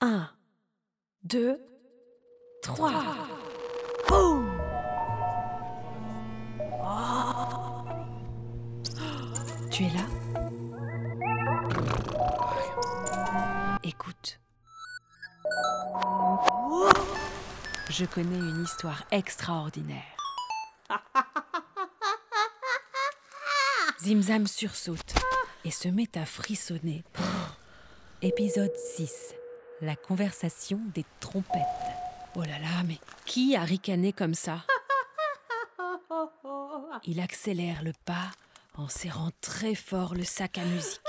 Un, deux, trois. Boum Tu es là? Écoute. Je connais une histoire extraordinaire. Zimzam sursaute et se met à frissonner. Épisode 6. La conversation des trompettes. Oh là là, mais qui a ricané comme ça? Il accélère le pas en serrant très fort le sac à musique.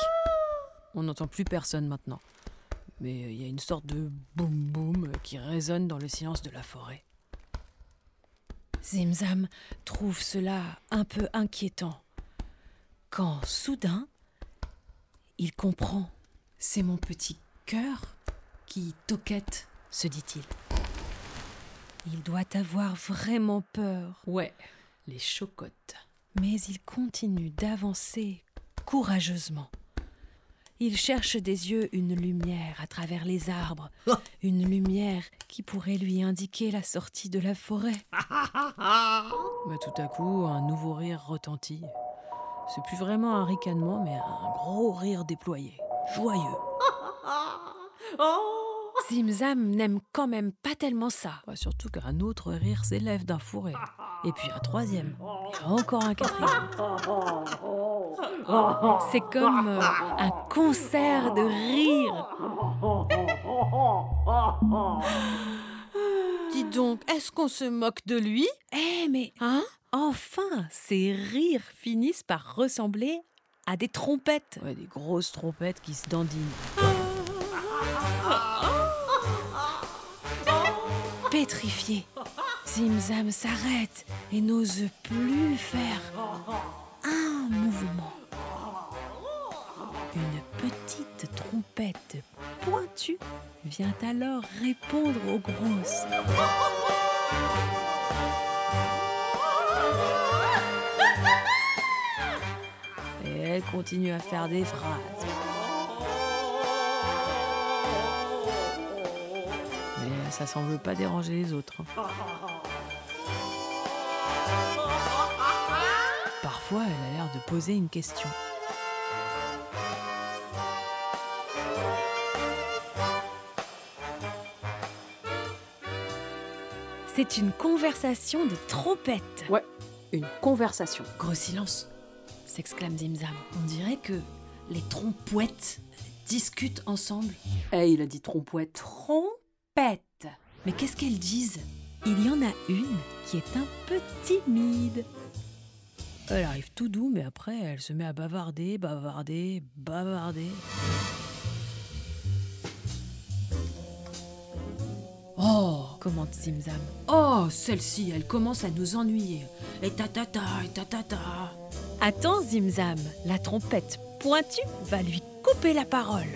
On n'entend plus personne maintenant. Mais il y a une sorte de boum boum qui résonne dans le silence de la forêt. Zimzam trouve cela un peu inquiétant. Quand soudain, il comprend. C'est mon petit cœur qui toquette, se dit-il. Il doit avoir vraiment peur. Ouais, les chocottes. Mais il continue d'avancer courageusement. Il cherche des yeux une lumière à travers les arbres, une lumière qui pourrait lui indiquer la sortie de la forêt. Mais tout à coup, un nouveau rire retentit. C'est plus vraiment un ricanement, mais un gros rire déployé, joyeux. Zimzam n'aime quand même pas tellement ça. Ouais, surtout qu'un autre rire s'élève d'un fourré. Et puis un troisième. Et encore un quatrième. C'est comme euh, un concert de rire. Dis donc, est-ce qu'on se moque de lui? Eh mais Hein? enfin, ces rires finissent par ressembler à des trompettes. Ouais, des grosses trompettes qui se dandinent. Pétrifié, Zimzam s'arrête et n'ose plus faire un mouvement. Une petite trompette pointue vient alors répondre aux grosses. Et elle continue à faire des phrases. Ça semble pas déranger les autres. hein. Parfois, elle a l'air de poser une question. C'est une conversation de trompettes. Ouais, une conversation. Gros silence, s'exclame Zimzam. On dirait que les trompouettes discutent ensemble. Eh, il a dit trompouette. Trompette Mais qu'est-ce qu'elles disent? Il y en a une qui est un peu timide. Elle arrive tout doux, mais après, elle se met à bavarder, bavarder, bavarder. Oh commente Zimzam. Oh, celle-ci, elle commence à nous ennuyer. Et ta ta ta, et ta ta ta. Attends Zimzam, la trompette pointue va lui couper la parole.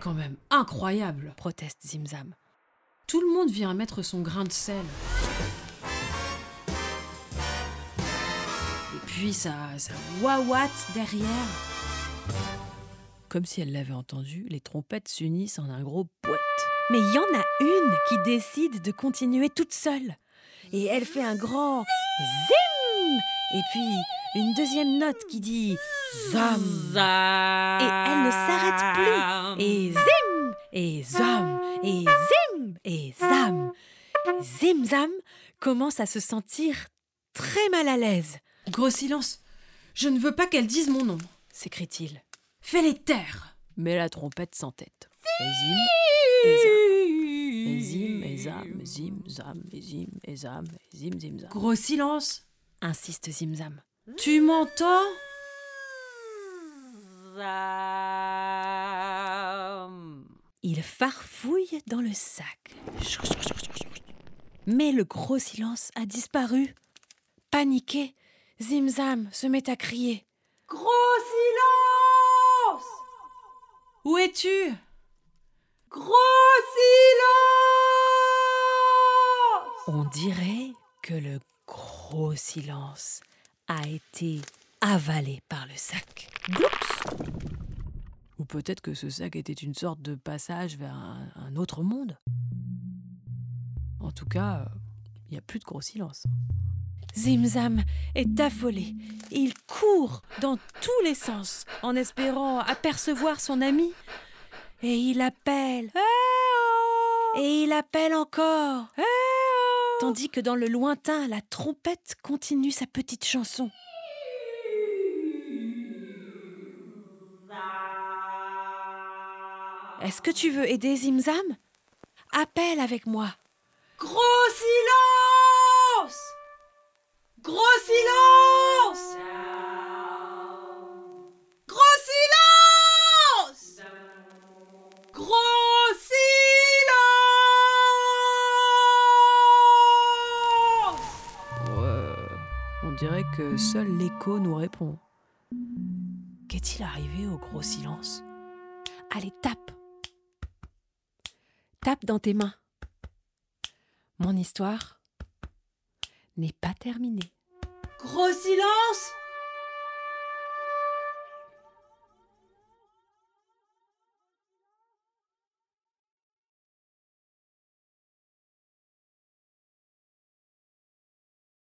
Quand même incroyable, Proteste Zimzam. Tout le monde vient mettre son grain de sel. Et puis ça, ça derrière. Comme si elle l'avait entendu, les trompettes s'unissent en un gros poète. Mais il y en a une qui décide de continuer toute seule. Et elle fait un grand zim Et puis une deuxième note qui dit zam Et elle ne s'arrête plus. Et zim Et zam Et zim Et zam Zimzam commence à se sentir très mal à l'aise, Gros silence Je ne veux pas qu'elle dise mon nom, s'écrie-t-il. Fais-les taire Mais la trompette s'entête. Et zim, et zam. Et zim, et zam, zim, zam, et zim, et zam, et zim, zim, zam. Gros silence Insiste Zimzam. Tu m'entends? Il farfouille dans le sac. Mais le gros silence a disparu. Paniqué, Zimzam se met à crier. Gros silence Où es-tu? Gros silence On dirait que le gros silence a été avalé par le sac. Gloups Ou peut-être que ce sac était une sorte de passage vers un, un autre monde. En tout cas, il n'y a plus de gros silence. Zimzam est affolé. Il court dans tous les sens en espérant apercevoir son ami. Et il appelle. Et il appelle encore. Tandis que dans le lointain, la trompette continue sa petite chanson. Est-ce que tu veux aider Zimzam? Appelle avec moi. Gros silence Gros silence Gros silence Gros seul l'écho nous répond. Qu'est-il arrivé au gros silence? Allez, tape. Tape dans tes mains. Mon histoire n'est pas terminée. Gros silence